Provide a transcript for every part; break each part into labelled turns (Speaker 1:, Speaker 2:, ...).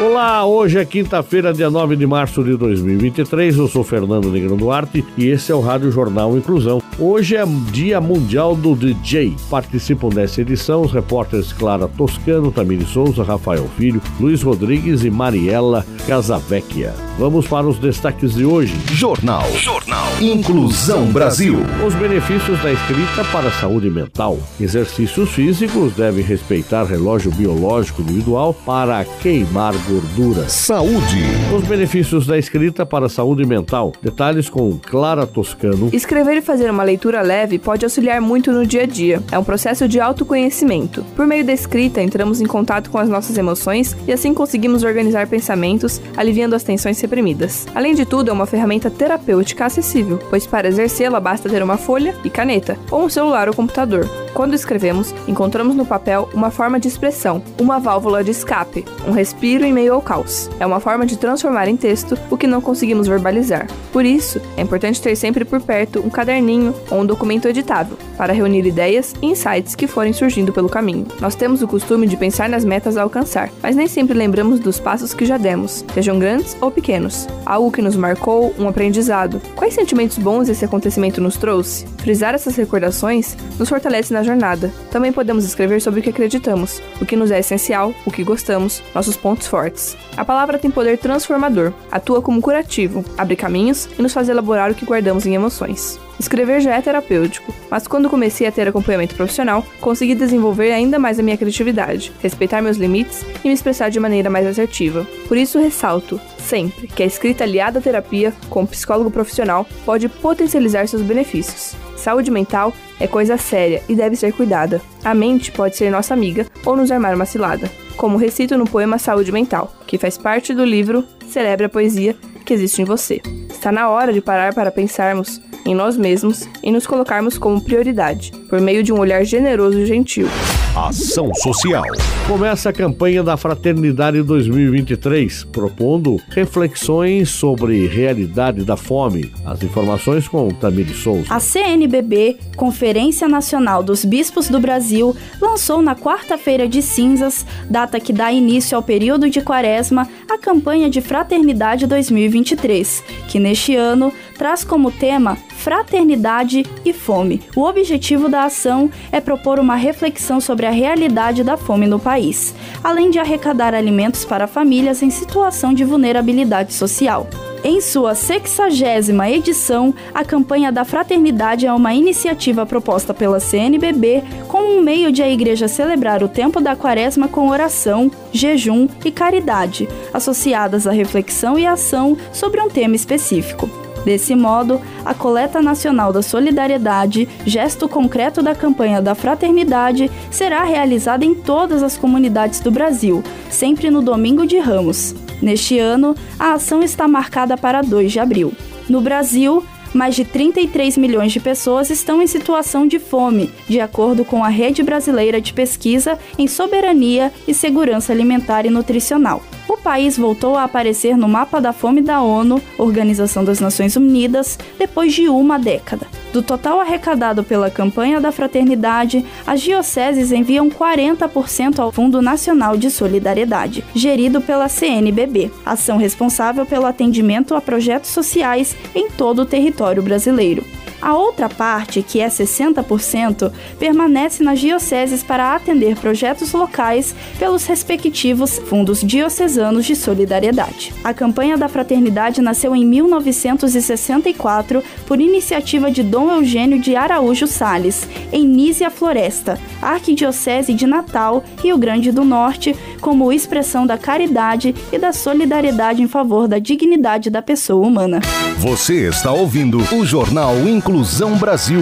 Speaker 1: Olá, hoje é quinta-feira, dia 9 de março de 2023. Eu sou Fernando Negrão Duarte e esse é o Rádio Jornal Inclusão. Hoje é Dia Mundial do DJ. Participam dessa edição os repórteres Clara Toscano, Tamiri Souza, Rafael Filho, Luiz Rodrigues e Mariela Casavecchia. Vamos para os destaques de hoje.
Speaker 2: Jornal. Jornal. Inclusão Brasil.
Speaker 1: Os benefícios da escrita para a saúde mental. Exercícios físicos devem respeitar relógio biológico individual para queimar gordura.
Speaker 2: Saúde.
Speaker 1: Os benefícios da escrita para a saúde mental. Detalhes com Clara Toscano.
Speaker 3: Escrever e fazer uma leitura leve pode auxiliar muito no dia a dia. É um processo de autoconhecimento. Por meio da escrita, entramos em contato com as nossas emoções e assim conseguimos organizar pensamentos, aliviando as tensões reprimidas. Além de tudo, é uma ferramenta terapêutica acessível, pois para exercê-la basta ter uma folha e caneta, ou um celular ou computador. Quando escrevemos, encontramos no papel uma forma de expressão, uma válvula de escape, um respiro em meio ao caos. É uma forma de transformar em texto o que não conseguimos verbalizar. Por isso, é importante ter sempre por perto um caderninho ou um documento editável, para reunir ideias e insights que forem surgindo pelo caminho. Nós temos o costume de pensar nas metas a alcançar, mas nem sempre lembramos dos passos que já demos, sejam grandes ou pequenos. Algo que nos marcou, um aprendizado. Quais sentimentos bons esse acontecimento nos trouxe? Frisar essas recordações nos fortalece na jornada. Também podemos escrever sobre o que acreditamos, o que nos é essencial, o que gostamos, nossos pontos fortes. A palavra tem poder transformador, atua como curativo, abre caminhos e nos faz elaborar o que guardamos em emoções. Escrever já é terapêutico, mas quando comecei a ter acompanhamento profissional, consegui desenvolver ainda mais a minha criatividade, respeitar meus limites e me expressar de maneira mais assertiva. Por isso ressalto, sempre, que a escrita aliada à terapia com um psicólogo profissional pode potencializar seus benefícios. Saúde mental é coisa séria e deve ser cuidada. A mente pode ser nossa amiga ou nos armar uma cilada, como recito no poema Saúde Mental, que faz parte do livro Celebre a Poesia que existe em você. Está na hora de parar para pensarmos em nós mesmos e nos colocarmos como prioridade, por meio de um olhar generoso e gentil.
Speaker 2: Ação Social.
Speaker 1: Começa a campanha da Fraternidade 2023, propondo reflexões sobre realidade da fome. As informações com Tamiri Souza.
Speaker 4: A CNBB, Conferência Nacional dos Bispos do Brasil, lançou na quarta-feira de cinzas, data que dá início ao período de quaresma, a campanha de Fraternidade 2023, que neste ano traz como tema Fraternidade e Fome. O objetivo da ação é propor uma reflexão sobre a realidade da fome no país, além de arrecadar alimentos para famílias em situação de vulnerabilidade social. Em sua sexagésima edição, a campanha da Fraternidade é uma iniciativa proposta pela CNBB como um meio de a Igreja celebrar o tempo da Quaresma com oração, jejum e caridade, associadas à reflexão e ação sobre um tema específico. Desse modo, a Coleta Nacional da Solidariedade, gesto concreto da campanha da fraternidade, será realizada em todas as comunidades do Brasil, sempre no domingo de Ramos. Neste ano, a ação está marcada para 2 de abril. No Brasil, mais de 33 milhões de pessoas estão em situação de fome, de acordo com a Rede Brasileira de Pesquisa em Soberania e Segurança Alimentar e Nutricional país voltou a aparecer no mapa da fome da ONU, Organização das Nações Unidas, depois de uma década. Do total arrecadado pela campanha da fraternidade, as dioceses enviam 40% ao Fundo Nacional de Solidariedade, gerido pela CNBB, ação responsável pelo atendimento a projetos sociais em todo o território brasileiro. A outra parte, que é 60%, permanece nas dioceses para atender projetos locais pelos respectivos fundos diocesanos de solidariedade. A campanha da fraternidade nasceu em 1964 por iniciativa de Dom Eugênio de Araújo Sales, em Nízia Floresta, Arquidiocese de Natal, Rio Grande do Norte, como expressão da caridade e da solidariedade em favor da dignidade da pessoa humana.
Speaker 2: Você está ouvindo o Jornal Inclusão Brasil.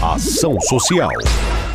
Speaker 2: Ação Social.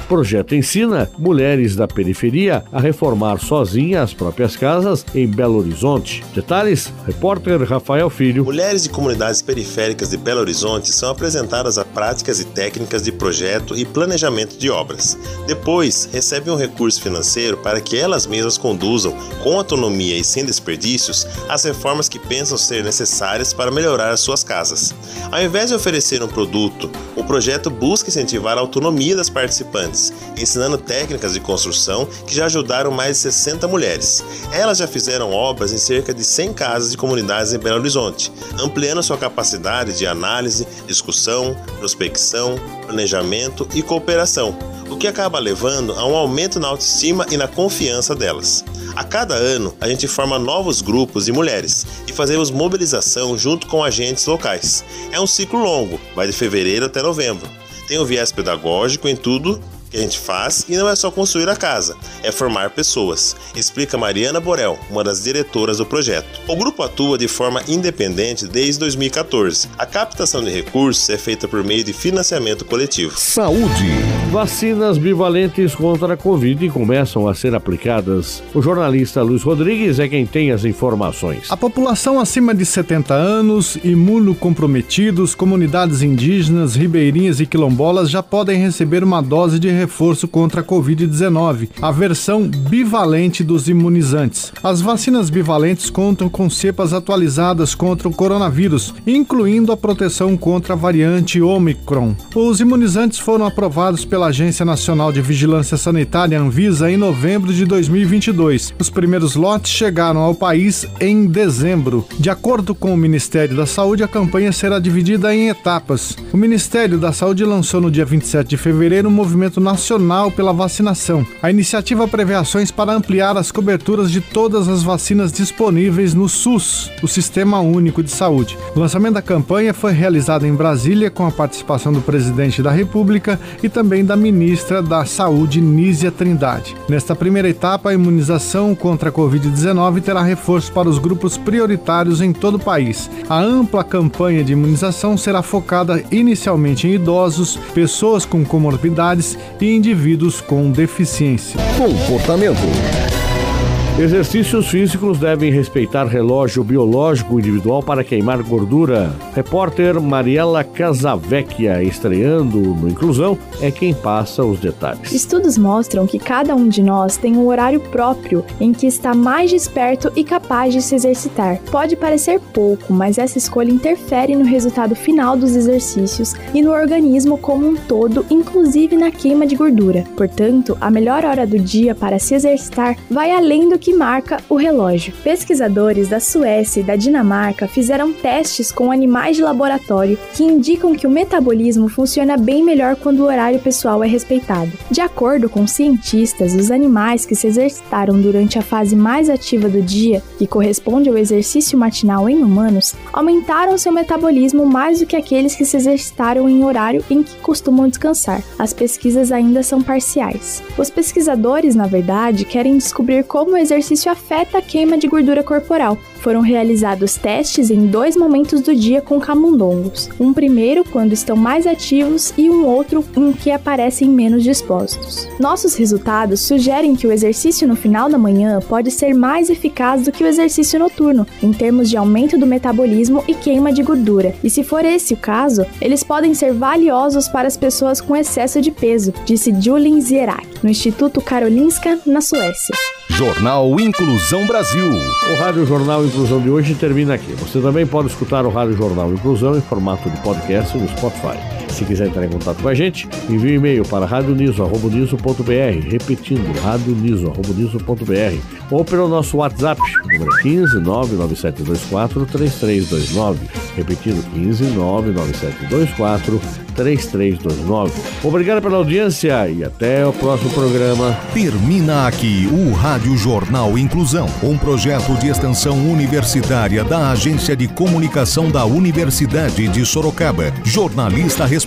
Speaker 1: Projeto ensina mulheres da periferia a reformar sozinhas as próprias casas em Belo Horizonte. Detalhes, repórter Rafael Filho.
Speaker 5: Mulheres de comunidades periféricas de Belo Horizonte são apresentadas a práticas e técnicas de projeto e planejamento de obras. Depois, recebem um recurso financeiro para que elas mesmas conduzam, com autonomia e sem desperdícios, as reformas que pensam ser necessárias para melhorar as suas casas. Ao invés de oferecer um produto, o projeto busca incentivar a autonomia das participantes, ensinando técnicas de construção que já ajudaram mais de 60 mulheres. Elas já fizeram obras em cerca de 100 casas de comunidades em Belo Horizonte, ampliando sua capacidade de análise, discussão, prospecção, planejamento e cooperação, o que acaba levando a um aumento na autoestima e na confiança delas. A cada ano, a gente forma novos grupos de mulheres e fazemos mobilização junto com agentes locais. É um ciclo longo, vai de fevereiro até novembro. Tem o viés pedagógico em tudo que a gente faz e não é só construir a casa, é formar pessoas, explica Mariana Borel, uma das diretoras do projeto. O grupo atua de forma independente desde 2014. A captação de recursos é feita por meio de financiamento coletivo.
Speaker 2: Saúde.
Speaker 1: Vacinas bivalentes contra a Covid começam a ser aplicadas. O jornalista Luiz Rodrigues é quem tem as informações.
Speaker 6: A população acima de 70 anos, imunocomprometidos, comunidades indígenas, ribeirinhas e quilombolas já podem receber uma dose de reforço contra a Covid-19, a versão bivalente dos imunizantes. As vacinas bivalentes contam com cepas atualizadas contra o coronavírus, incluindo a proteção contra a variante Omicron. Os imunizantes foram aprovados pela Agência Nacional de Vigilância Sanitária Anvisa em novembro de 2022. Os primeiros lotes chegaram ao país em dezembro. De acordo com o Ministério da Saúde, a campanha será dividida em etapas. O Ministério da Saúde lançou no dia 27 de fevereiro um movimento nacional pela vacinação. A iniciativa prevê ações para ampliar as coberturas de todas as vacinas disponíveis no SUS, o Sistema Único de Saúde. O lançamento da campanha foi realizado em Brasília com a participação do presidente da República e também da ministra da Saúde, Nízia Trindade. Nesta primeira etapa, a imunização contra a Covid-19 terá reforço para os grupos prioritários em todo o país. A ampla campanha de imunização será focada inicialmente em idosos, pessoas com comorbidades e indivíduos com deficiência.
Speaker 2: Comportamento.
Speaker 1: Exercícios físicos devem respeitar relógio biológico individual para queimar gordura. Repórter Mariela Casavecchia, estreando no Inclusão, é quem passa os detalhes.
Speaker 7: Estudos mostram que cada um de nós tem um horário próprio em que está mais desperto e capaz de se exercitar. Pode parecer pouco, mas essa escolha interfere no resultado final dos exercícios e no organismo como um todo, inclusive na queima de gordura. Portanto, a melhor hora do dia para se exercitar vai além do que que marca o relógio. Pesquisadores da Suécia e da Dinamarca fizeram testes com animais de laboratório que indicam que o metabolismo funciona bem melhor quando o horário pessoal é respeitado. De acordo com cientistas, os animais que se exercitaram durante a fase mais ativa do dia, que corresponde ao exercício matinal em humanos, aumentaram seu metabolismo mais do que aqueles que se exercitaram em horário em que costumam descansar. As pesquisas ainda são parciais. Os pesquisadores, na verdade, querem descobrir como exercício afeta a queima de gordura corporal. Foram realizados testes em dois momentos do dia com camundongos. Um primeiro quando estão mais ativos e um outro em que aparecem menos dispostos. Nossos resultados sugerem que o exercício no final da manhã pode ser mais eficaz do que o exercício noturno, em termos de aumento do metabolismo e queima de gordura. E se for esse o caso, eles podem ser valiosos para as pessoas com excesso de peso, disse Julien Zierak, no Instituto Karolinska, na Suécia.
Speaker 2: Jornal Inclusão Brasil.
Speaker 1: O Rádio Jornal Inclusão de hoje termina aqui. Você também pode escutar o Rádio Jornal Inclusão em formato de podcast no Spotify. Se quiser entrar em contato com a gente, envie um e-mail para radioniso.br, repetindo, radioniso.br, ou pelo nosso WhatsApp, número 15 99724 3329, repetindo 15 99724 3329. Obrigado pela audiência e até o próximo programa.
Speaker 2: Termina aqui o Rádio Jornal Inclusão, um projeto de extensão universitária da Agência de Comunicação da Universidade de Sorocaba. Jornalista responsável